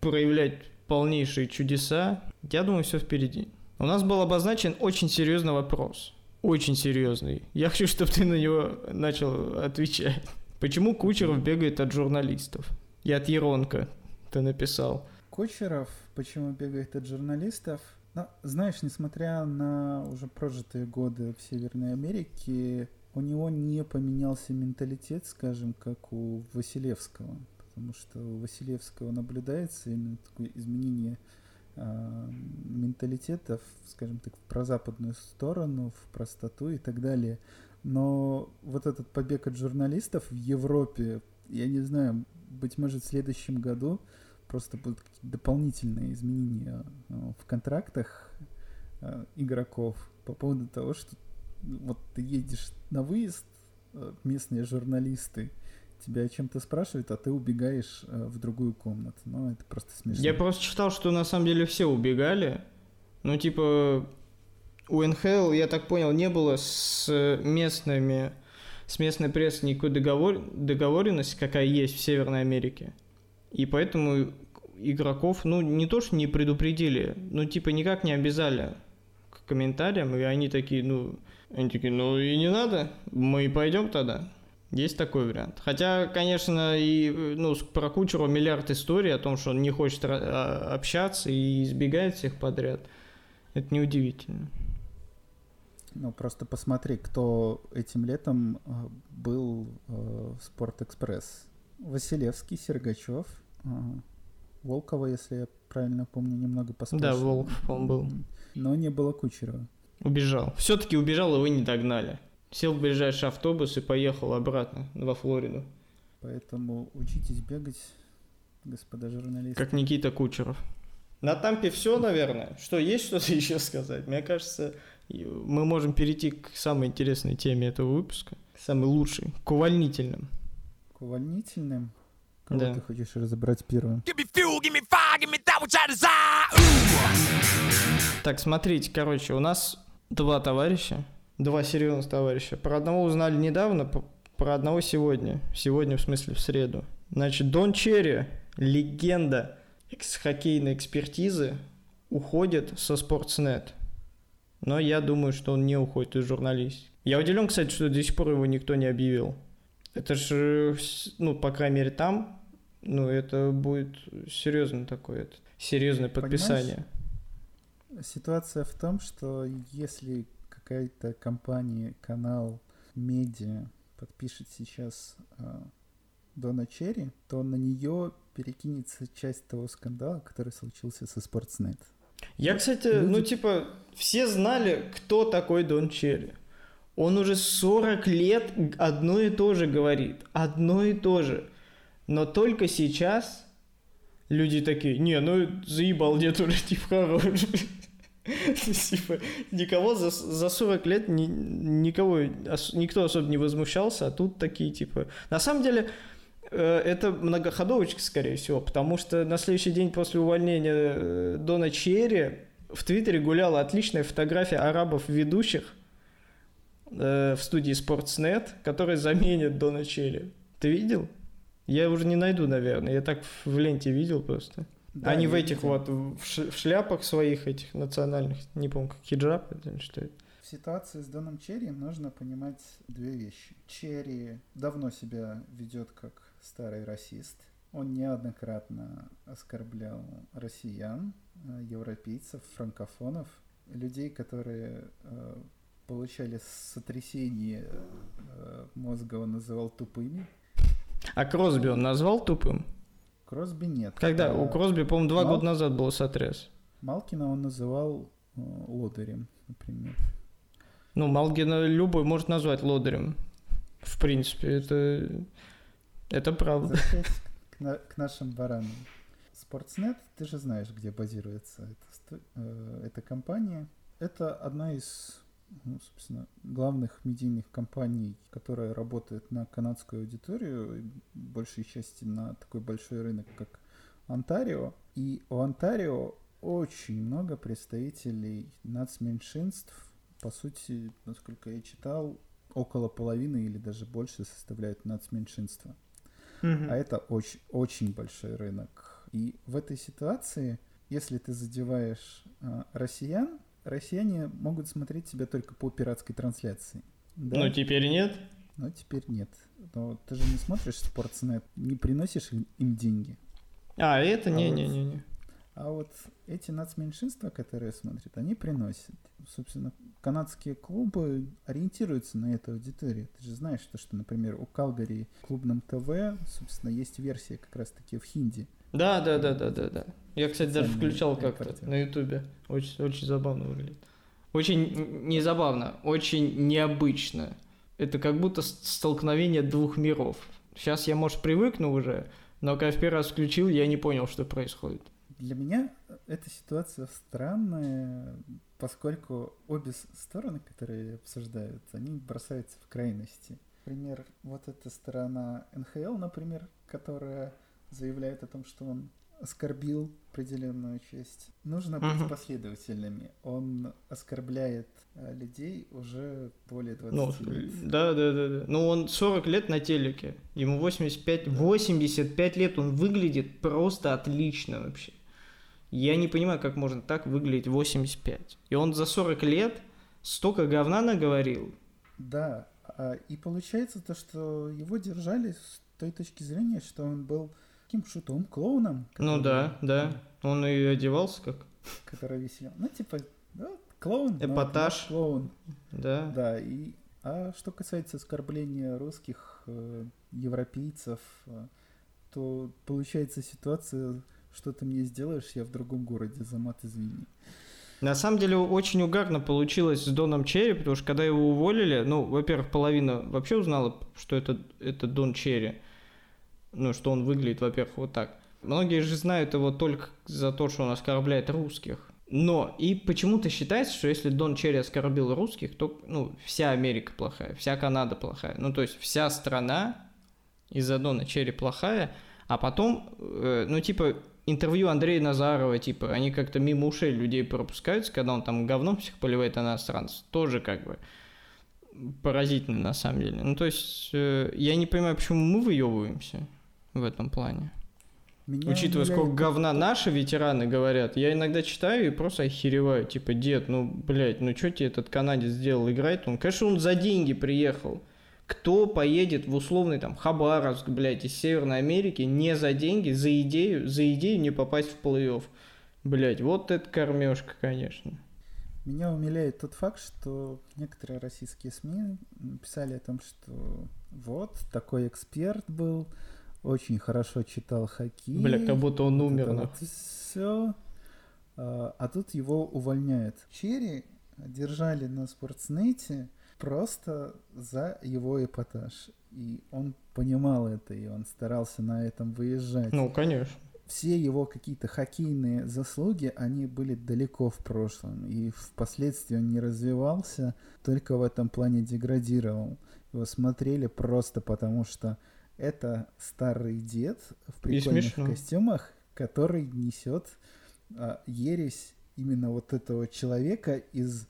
проявлять полнейшие чудеса. Я думаю, все впереди. У нас был обозначен очень серьезный вопрос. Очень серьезный. Я хочу, чтобы ты на него начал отвечать. Почему Кучеров бегает от журналистов? И от Еронка ты написал. Кучеров почему бегает от журналистов? Ну, знаешь, несмотря на уже прожитые годы в Северной Америке, у него не поменялся менталитет, скажем, как у Василевского потому что у Василевского наблюдается именно такое изменение э, менталитетов, скажем так, в прозападную сторону, в простоту и так далее. Но вот этот побег от журналистов в Европе, я не знаю, быть может, в следующем году просто будут дополнительные изменения э, в контрактах э, игроков по поводу того, что вот ты едешь на выезд, местные журналисты тебя о чем-то спрашивают, а ты убегаешь э, в другую комнату. Ну, это просто смешно. Я просто читал, что на самом деле все убегали. Ну, типа, у НХЛ, я так понял, не было с местными, с местной прессой никакой договор, договоренности, какая есть в Северной Америке. И поэтому игроков, ну, не то, что не предупредили, ну, типа, никак не обязали к комментариям, и они такие, ну, они такие, ну, и не надо, мы пойдем тогда. Есть такой вариант. Хотя, конечно, и ну, про Кучеру миллиард историй о том, что он не хочет а, общаться и избегает всех подряд. Это неудивительно. Ну, просто посмотри, кто этим летом э, был э, в Спортэкспресс. Василевский, Сергачев, э, Волкова, если я правильно помню, немного поспрашивал. Да, Волков он был. Но не было Кучерова. Убежал. Все-таки убежал, и вы не догнали сел в ближайший автобус и поехал обратно во Флориду. Поэтому учитесь бегать, господа журналисты. Как Никита Кучеров. На Тампе все, наверное. Что, есть что-то [laughs] еще сказать? Мне кажется, мы можем перейти к самой интересной теме этого выпуска. Самый лучший, к увольнительным. К увольнительным? Кого да. ты хочешь разобрать первым? Так, смотрите, короче, у нас два товарища, два серьезных товарища. Про одного узнали недавно, про одного сегодня. Сегодня, в смысле, в среду. Значит, Дон Черри, легенда экс-хоккейной экспертизы, уходит со Sportsnet. Но я думаю, что он не уходит из журналистики. Я удивлен, кстати, что до сих пор его никто не объявил. Это же, ну, по крайней мере, там, ну, это будет серьезно такое, это, серьезное подписание. Понимаешь, ситуация в том, что если какая-то компания, канал, медиа подпишет сейчас э, Дона Черри, то на нее перекинется часть того скандала, который случился со Sportsnet. Я, кстати, Люди... ну типа, все знали, кто такой Дон Черри. Он уже 40 лет одно и то же говорит. Одно и то же. Но только сейчас люди такие, не, ну заебал дед уже, [laughs] типа, хорош. [laughs] Типа, никого за, за 40 лет ни, никого, никто особо не возмущался, а тут такие, типа... На самом деле, э, это многоходовочка, скорее всего, потому что на следующий день после увольнения э, Дона Черри в Твиттере гуляла отличная фотография арабов-ведущих э, в студии Sportsnet, которые заменят Дона Черри. Ты видел? Я уже не найду, наверное. Я так в ленте видел просто. Да, Они в этих вот, в шляпах своих этих национальных, не помню, как хиджаб, это что это. В ситуации с Доном Черри нужно понимать две вещи. Черри давно себя ведет как старый расист. Он неоднократно оскорблял россиян, э, европейцев, франкофонов, людей, которые э, получали сотрясение э, мозга, он называл тупыми. А Кросби он назвал тупым? Кросби нет. Когда? А, У Кросби, по-моему, два Мал... года назад был сотряс. Малкина он называл э, лодырем, например. Ну, Малкина любой может назвать лодырем. В принципе, это, это правда. К, на, к нашим баранам. Sportsnet, ты же знаешь, где базируется эта, э, эта компания. Это одна из ну, собственно, главных медийных компаний, которая работает на канадскую аудиторию, большей части на такой большой рынок, как Онтарио. И у Онтарио очень много представителей нацменьшинств. По сути, насколько я читал, около половины или даже больше составляют нацменьшинства. Mm-hmm. А это очень, очень большой рынок. И в этой ситуации, если ты задеваешь э, россиян, россияне могут смотреть себя только по пиратской трансляции. Да? Ну, теперь нет? Ну, теперь нет. Но ты же не смотришь Sportsnet, не приносишь им деньги. А, это не-не-не. Вот, а вот эти нацменьшинства, которые смотрят, они приносят. Собственно, канадские клубы ориентируются на эту аудиторию. Ты же знаешь, что, что например, у Калгари клубном ТВ, собственно, есть версия как раз-таки в хинди. Да, да, да, да, да, да. Я, кстати, даже включал как-то на Ютубе. Очень, очень забавно выглядит. Очень не забавно, очень необычно. Это как будто столкновение двух миров. Сейчас я, может, привыкну уже, но когда в первый раз включил, я не понял, что происходит. Для меня эта ситуация странная, поскольку обе стороны, которые обсуждают, они бросаются в крайности. Например, вот эта сторона НХЛ, например, которая заявляет о том, что он оскорбил определенную часть. Нужно быть uh-huh. последовательными. Он оскорбляет э, людей уже более 20 ну, лет. Да, да, да, да. Ну, он 40 лет на телеке. Ему 85, 85 лет. Он выглядит просто отлично вообще. Я не понимаю, как можно так выглядеть 85. И он за 40 лет столько говна наговорил. Да, а, и получается то, что его держали с той точки зрения, что он был таким шутом, клоуном. Ну да, да. Он и одевался как. Который веселил. Ну, типа, да, клоун. Эпатаж. клоун. Да. Да, и... А что касается оскорбления русских, э, европейцев, э, то получается ситуация, что ты мне сделаешь, я в другом городе, за мат извини. На самом деле очень угарно получилось с Доном Черри, потому что когда его уволили, ну, во-первых, половина вообще узнала, что это, это Дон Черри ну, что он выглядит, во-первых, вот так. Многие же знают его только за то, что он оскорбляет русских. Но и почему-то считается, что если Дон Черри оскорбил русских, то ну, вся Америка плохая, вся Канада плохая. Ну, то есть вся страна из-за Дона Черри плохая, а потом, э, ну, типа, интервью Андрея Назарова, типа, они как-то мимо ушей людей пропускаются, когда он там говном всех поливает иностранцев. Тоже как бы поразительно на самом деле. Ну, то есть, э, я не понимаю, почему мы выебываемся в этом плане. Меня Учитывая, сколько говна наши ветераны говорят, я иногда читаю и просто охереваю. Типа, дед, ну, блядь, ну что тебе этот канадец сделал? Играет он? Конечно, он за деньги приехал. Кто поедет в условный там Хабаровск, блядь, из Северной Америки не за деньги, за идею, за идею не попасть в плей-офф? Блядь, вот это кормежка, конечно. Меня умиляет тот факт, что некоторые российские СМИ писали о том, что вот, такой эксперт был, очень хорошо читал хоккей. Бля, как будто он умер. Вот все. А, а тут его увольняют. Черри держали на спортснете просто за его эпатаж. И он понимал это, и он старался на этом выезжать. Ну, конечно. все его какие-то хоккейные заслуги, они были далеко в прошлом, и впоследствии он не развивался, только в этом плане деградировал. Его смотрели просто потому, что это старый дед в прикольных костюмах, который несет а, ересь именно вот этого человека из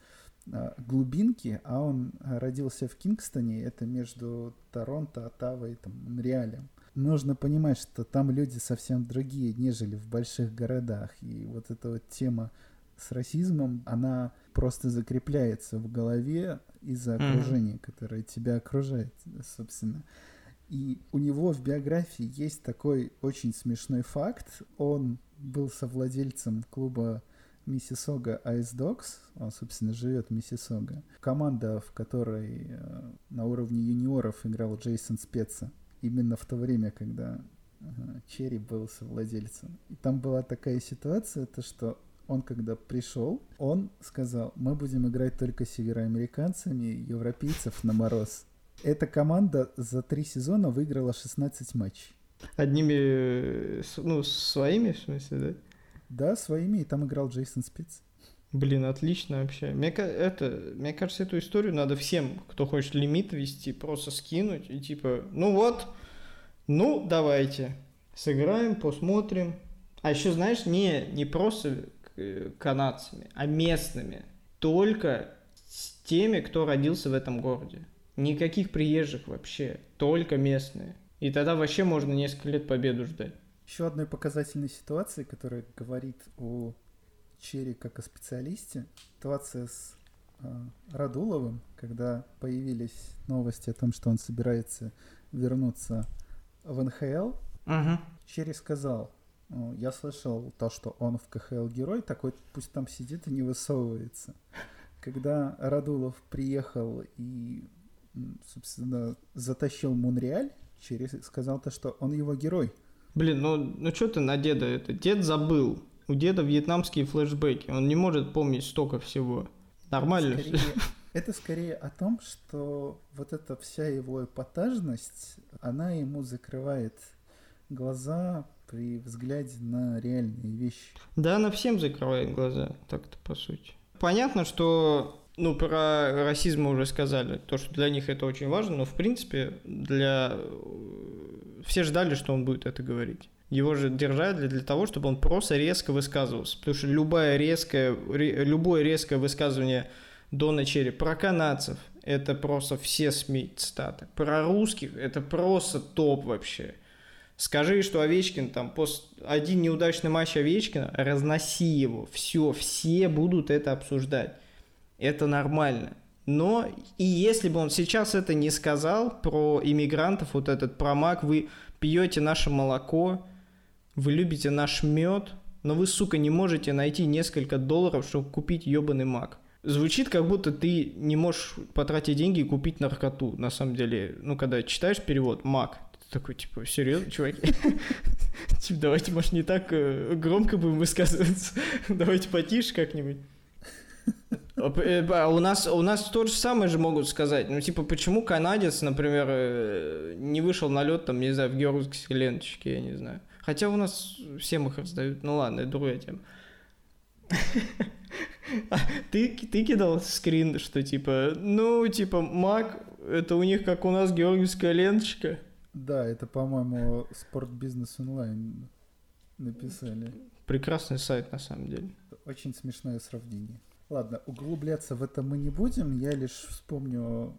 а, глубинки, а он родился в Кингстоне, это между Торонто, Оттавой и там, Монреалем. Нужно понимать, что там люди совсем другие, нежели в больших городах. И вот эта вот тема с расизмом, она просто закрепляется в голове из-за окружения, mm-hmm. которое тебя окружает, собственно. И у него в биографии есть такой очень смешной факт. Он был совладельцем клуба Миссисога Ice Dogs, он, собственно, живет в Миссисога. Команда, в которой э, на уровне юниоров играл Джейсон Спеца, именно в то время, когда э, Черри был совладельцем. И там была такая ситуация, то что он когда пришел, он сказал, мы будем играть только с североамериканцами, европейцев на мороз. Эта команда за три сезона выиграла 16 матчей. Одними, э, ну, своими, в смысле, да? Да, своими, и там играл Джейсон Спиц. Блин, отлично вообще. Мне, это, мне кажется, эту историю надо всем, кто хочет лимит вести, просто скинуть и типа, ну вот, ну давайте, сыграем, посмотрим. А еще, знаешь, не, не просто э, канадцами, а местными. Только с теми, кто родился в этом городе. Никаких приезжих вообще, только местные. И тогда вообще можно несколько лет победу ждать. Еще одной показательной ситуации, которая говорит о Черри как о специалисте, ситуация с э, Радуловым, когда появились новости о том, что он собирается вернуться в НХЛ, uh-huh. Черри сказал, я слышал то, что он в КХЛ герой, такой пусть там сидит и не высовывается. Когда Радулов приехал и собственно, затащил Мунреаль, через сказал то, что он его герой. Блин, ну, ну что ты на деда это? Дед забыл. У деда вьетнамские флешбеки. Он не может помнить столько всего. Нормально. Скорее, [laughs] это скорее о том, что вот эта вся его эпатажность, она ему закрывает глаза при взгляде на реальные вещи. Да, она всем закрывает глаза, так-то по сути. Понятно, что ну, про расизм мы уже сказали, то, что для них это очень важно, но, в принципе, для... Все ждали, что он будет это говорить. Его же держали для того, чтобы он просто резко высказывался. Потому что любое резкое, любое резкое высказывание Дона Черри про канадцев – это просто все СМИ цитаты. Про русских – это просто топ вообще. Скажи, что Овечкин там после один неудачный матч Овечкина, разноси его. Все, все будут это обсуждать это нормально. Но и если бы он сейчас это не сказал про иммигрантов, вот этот промак, вы пьете наше молоко, вы любите наш мед, но вы, сука, не можете найти несколько долларов, чтобы купить ебаный мак. Звучит, как будто ты не можешь потратить деньги и купить наркоту, на самом деле. Ну, когда читаешь перевод «мак», ты такой, типа, серьезно, чуваки? [laughs] Типа, давайте, может, не так э, громко будем высказываться. [laughs] Давайте потише как-нибудь. Э, у нас, у нас то же самое же могут сказать. Ну, типа, почему канадец, например, э, не вышел на лед, там, не знаю, в георгиевской ленточке, я не знаю. Хотя у нас всем их раздают. Ну ладно, это другая тема. А ты, ты кидал скрин, что типа, ну, типа, Мак, это у них как у нас георгиевская ленточка. Да, это, по-моему, Спорт Бизнес Онлайн написали. Прекрасный сайт, на самом деле. Очень смешное сравнение. Ладно, углубляться в это мы не будем. Я лишь вспомню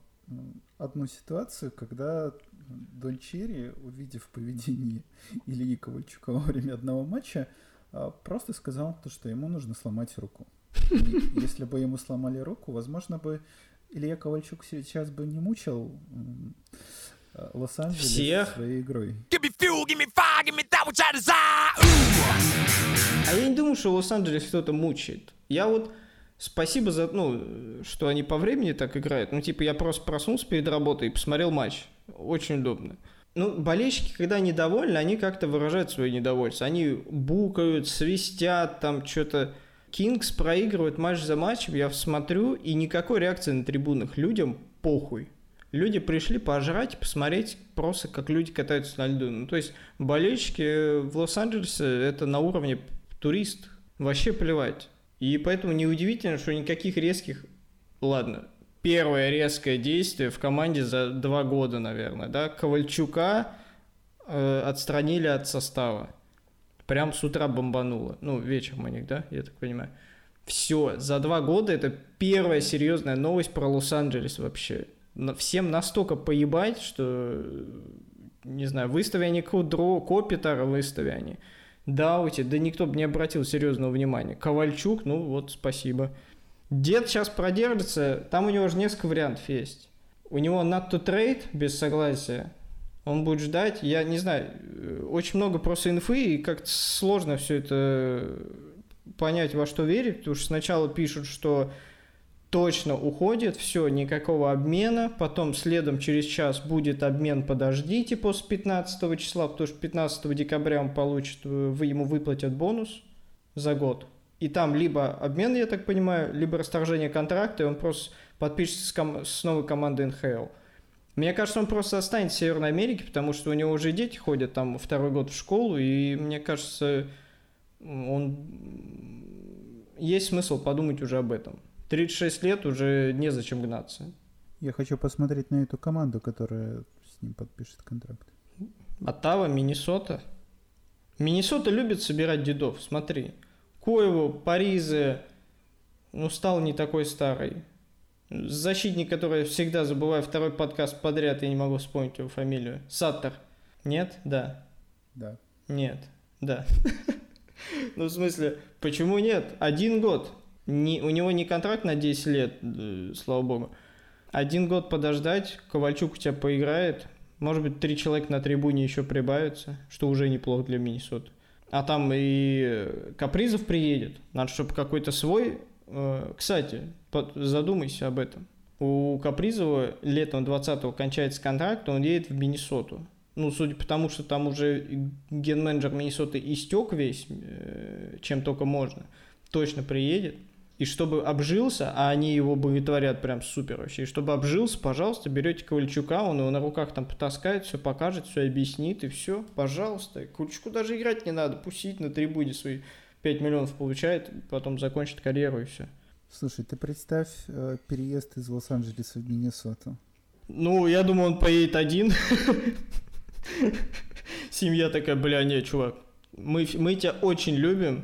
одну ситуацию, когда Дон Черри, увидев поведение [laughs] Ильи Ковальчука во время одного матча, а, просто сказал то, что ему нужно сломать руку. И если бы ему сломали руку, возможно бы Илья Ковальчук сейчас бы не мучил а, Лос-Анджелес Всех? своей игрой. А я не думаю, что Лос-Анджелес кто-то мучает. Я вот Спасибо за, ну, что они по времени так играют. Ну, типа, я просто проснулся перед работой и посмотрел матч. Очень удобно. Ну, болельщики, когда недовольны, они как-то выражают свое недовольство. Они букают, свистят, там что-то. Кингс проигрывает матч за матчем, я смотрю, и никакой реакции на трибунах. Людям похуй. Люди пришли пожрать посмотреть просто, как люди катаются на льду. Ну, то есть болельщики в Лос-Анджелесе это на уровне турист. Вообще плевать. И поэтому неудивительно, что никаких резких... Ладно, первое резкое действие в команде за два года, наверное, да? Ковальчука э, отстранили от состава. Прям с утра бомбануло. Ну, вечером у них, да, я так понимаю. Все, за два года это первая серьезная новость про Лос-Анджелес вообще. Всем настолько поебать, что, не знаю, выстави они Кудро, Копитара выстави они. Даути, да никто бы не обратил серьезного внимания. Ковальчук, ну вот, спасибо. Дед сейчас продержится, там у него же несколько вариантов есть. У него not to trade без согласия, он будет ждать, я не знаю, э, очень много просто инфы, и как-то сложно все это понять, во что верить, потому что сначала пишут, что точно уходит, все, никакого обмена, потом следом через час будет обмен, подождите после 15 числа, потому что 15 декабря он получит, э, вы ему выплатят бонус за год. И там либо обмен, я так понимаю, либо расторжение контракта, и он просто подпишется с, ком- с новой командой НХЛ. Мне кажется, он просто останется в Северной Америке, потому что у него уже дети ходят там второй год в школу, и мне кажется, он... Есть смысл подумать уже об этом. 36 лет уже незачем гнаться. Я хочу посмотреть на эту команду, которая с ним подпишет контракт. Оттава, Миннесота. Миннесота любит собирать дедов, смотри. Коеву, Паризе, ну, стал не такой старый. Защитник, который всегда забываю второй подкаст подряд, я не могу вспомнить его фамилию. Саттер. Нет? Да. Да. Нет. Да. [laughs] Ну, в смысле, почему нет? Один год. Не, у него не контракт на 10 лет, э, слава богу. Один год подождать, Ковальчук у тебя поиграет. Может быть, три человека на трибуне еще прибавятся, что уже неплохо для Миннесоты. А там и Капризов приедет. Надо, чтобы какой-то свой... Э, кстати, задумайся об этом. У Капризова летом 20-го кончается контракт, он едет в Миннесоту. Ну, судя по тому, что там уже ген-менеджер Миннесоты истек весь, э, чем только можно, точно приедет. И чтобы обжился, а они его боготворят прям супер вообще, и чтобы обжился, пожалуйста, берете Ковальчука, он его на руках там потаскает, все покажет, все объяснит, и все, пожалуйста. Ковальчуку даже играть не надо, пусть сидит на трибуне свои 5 миллионов получает, потом закончит карьеру и все. Слушай, ты представь э, переезд из Лос-Анджелеса в Миннесоту. Ну, я думаю, он поедет один. Семья такая, бля, не, чувак, мы, мы тебя очень любим,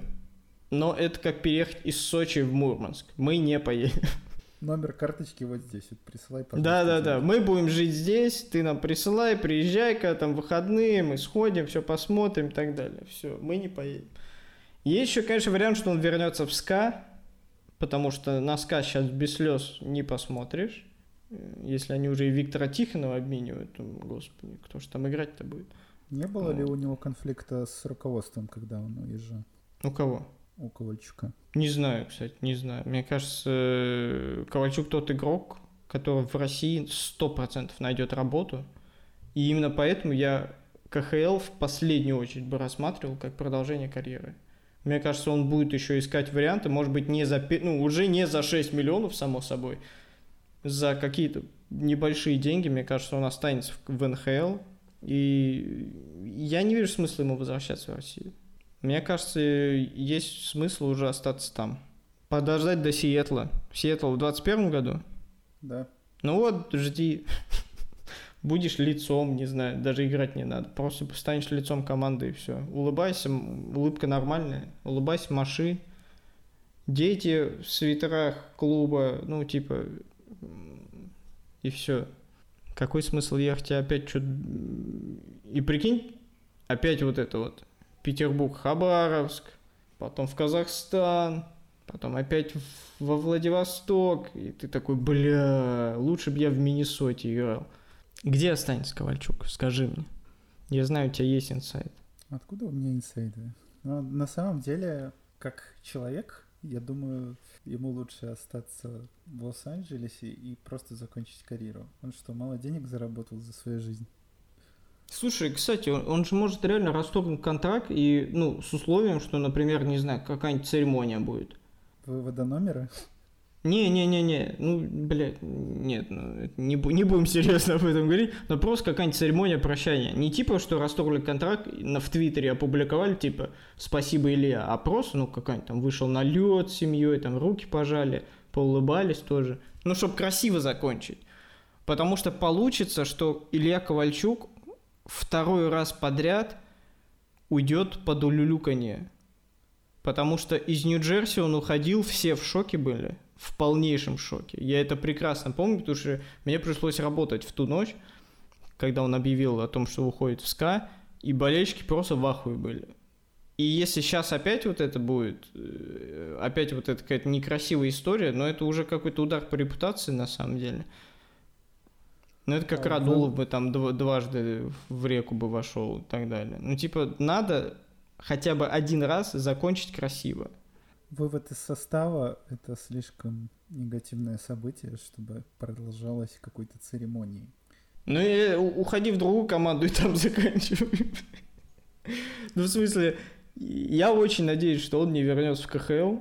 но это как переехать из Сочи в Мурманск. Мы не поедем. Номер карточки вот здесь, вот присылай, пожалуйста. Да, да, да. Мы будем жить здесь, ты нам присылай, приезжай-ка, там выходные, мы сходим, все посмотрим и так далее. Все, мы не поедем. Есть еще, конечно, вариант, что он вернется в СКА, потому что на СКА сейчас без слез не посмотришь. Если они уже и Виктора Тихонова обменивают, то, господи, кто же там играть-то будет? Не было вот. ли у него конфликта с руководством, когда он уезжал? У кого? У Ковальчука. Не знаю, кстати, не знаю. Мне кажется, Ковальчук тот игрок, который в России 100% найдет работу. И именно поэтому я КХЛ в последнюю очередь бы рассматривал как продолжение карьеры. Мне кажется, он будет еще искать варианты, может быть, не за, ну, уже не за 6 миллионов, само собой, за какие-то небольшие деньги, мне кажется, он останется в НХЛ, и я не вижу смысла ему возвращаться в Россию. Мне кажется, есть смысл уже остаться там. Подождать до Сиэтла. Сиэтл в 21 году? Да. Ну вот, жди [laughs] будешь лицом, не знаю, даже играть не надо. Просто станешь лицом команды и все. Улыбайся, улыбка нормальная, улыбайся, маши. Дети в свитерах клуба, ну, типа, и все. Какой смысл ехать опять что И прикинь, опять вот это вот. Петербург, Хабаровск, потом в Казахстан, потом опять во Владивосток. И ты такой, бля, лучше бы я в Миннесоте играл. Где останется Ковальчук? Скажи мне. Я знаю, у тебя есть инсайт. Откуда у меня инсайды? Но на самом деле, как человек, я думаю, ему лучше остаться в Лос-Анджелесе и просто закончить карьеру. Он что, мало денег заработал за свою жизнь? Слушай, кстати, он, он же может реально расторгнуть контракт и, ну, с условием, что, например, не знаю, какая-нибудь церемония будет. Вывода номера? Не-не-не-не, ну, блядь, нет, ну, не, не будем серьезно об этом говорить, но просто какая-нибудь церемония прощания. Не типа, что расторгли контракт, на, в Твиттере опубликовали, типа, спасибо, Илья, а просто, ну, какая-нибудь там вышел на лед с семьей, там руки пожали, поулыбались тоже. Ну, чтобы красиво закончить. Потому что получится, что Илья Ковальчук второй раз подряд уйдет под улюлюканье. Потому что из Нью-Джерси он уходил, все в шоке были в полнейшем шоке. Я это прекрасно помню, потому что мне пришлось работать в ту ночь, когда он объявил о том, что уходит в СКА, и болельщики просто в ахуе были. И если сейчас опять вот это будет, э, опять вот эта какая-то некрасивая история, но это уже какой-то удар по репутации на самом деле. Ну, это как а, Радулов бы там дважды в реку бы вошел и так далее. Ну, типа, надо хотя бы один раз закончить красиво вывод из состава — это слишком негативное событие, чтобы продолжалось какой-то церемонией. Ну и уходи в другую команду и там [laughs] заканчивай. Ну, в смысле, я очень надеюсь, что он не вернется в КХЛ.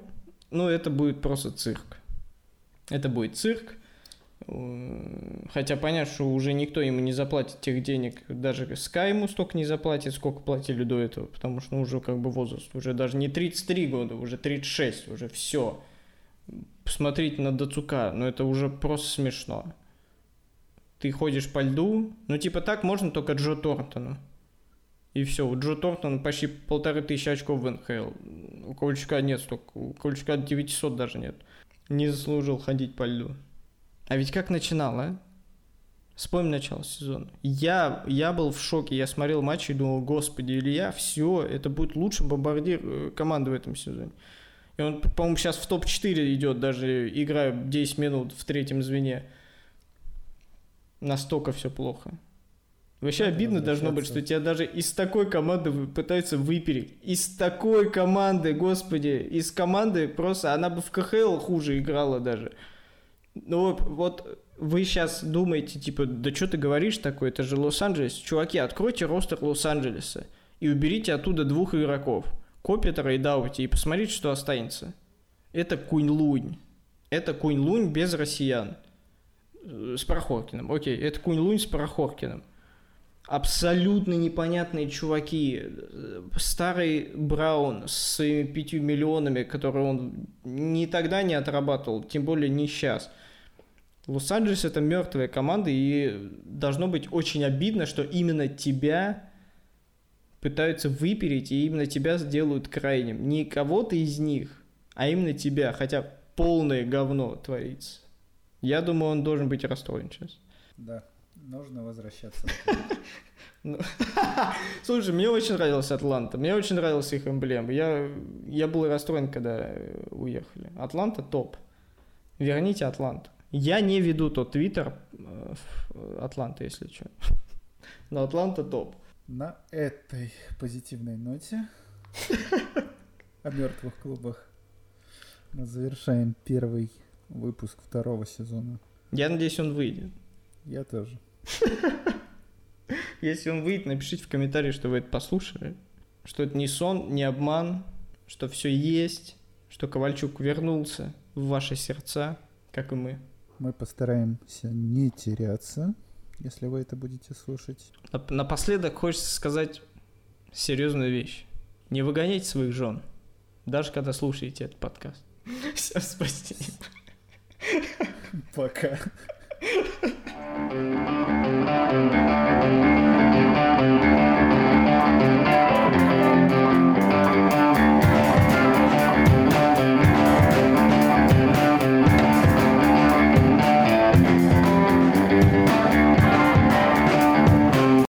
Ну, это будет просто цирк. Это будет цирк. Хотя понятно, что уже никто ему не заплатит тех денег, даже Sky ему столько не заплатит, сколько платили до этого, потому что ну, уже как бы возраст, уже даже не 33 года, уже 36, уже все. Посмотрите на Дацука, ну это уже просто смешно. Ты ходишь по льду, ну типа так можно только Джо Тортону. И все, у Джо Тортона почти полторы тысячи очков в НХЛ. У Ковальчука нет столько, у Ковальчука 900 даже нет. Не заслужил ходить по льду. А ведь как начинал, а? Вспомни начало сезона. Я, я был в шоке. Я смотрел матч и думал, господи, Илья, все, это будет лучший бомбардир э, команды в этом сезоне. И он, по-моему, сейчас в топ-4 идет, даже играя 10 минут в третьем звене. Настолько все плохо. Вообще это обидно должно быть, что тебя даже из такой команды пытаются выпереть. Из такой команды, господи, из команды просто, она бы в КХЛ хуже играла даже. Ну вот вы сейчас думаете, типа, да что ты говоришь такое, это же Лос-Анджелес. Чуваки, откройте ростер Лос-Анджелеса и уберите оттуда двух игроков. Копитера и Даути, и посмотрите, что останется. Это Кунь-Лунь. Это Кунь-Лунь без россиян. С Прохоркиным. Окей, это Кунь-Лунь с Прохоркиным. Абсолютно непонятные чуваки. Старый Браун с своими пятью миллионами, которые он ни тогда не отрабатывал, тем более не сейчас – Лос-Анджелес это мертвая команда, и должно быть очень обидно, что именно тебя пытаются выпереть, и именно тебя сделают крайним. Не кого-то из них, а именно тебя, хотя полное говно творится. Я думаю, он должен быть расстроен сейчас. Да, нужно возвращаться. Ну, [laughs] слушай, мне очень нравилась Атланта, мне очень нравилась их эмблема. Я, я был расстроен, когда уехали. Атланта топ. Верните Атланту. Я не веду тот твиттер э, Атланта, если что. [laughs] Но Атланта топ. На этой позитивной ноте [laughs] о мертвых клубах мы завершаем первый выпуск второго сезона. Я надеюсь, он выйдет. Я тоже. [laughs] Если он выйдет, напишите в комментарии, что вы это послушали. Что это не сон, не обман, что все есть, что Ковальчук вернулся в ваши сердца, как и мы. Мы постараемся не теряться, если вы это будете слушать. Напоследок хочется сказать серьезную вещь. Не выгоняйте своих жен, даже когда слушаете этот подкаст. [laughs] Все, спасибо. Пока. [laughs]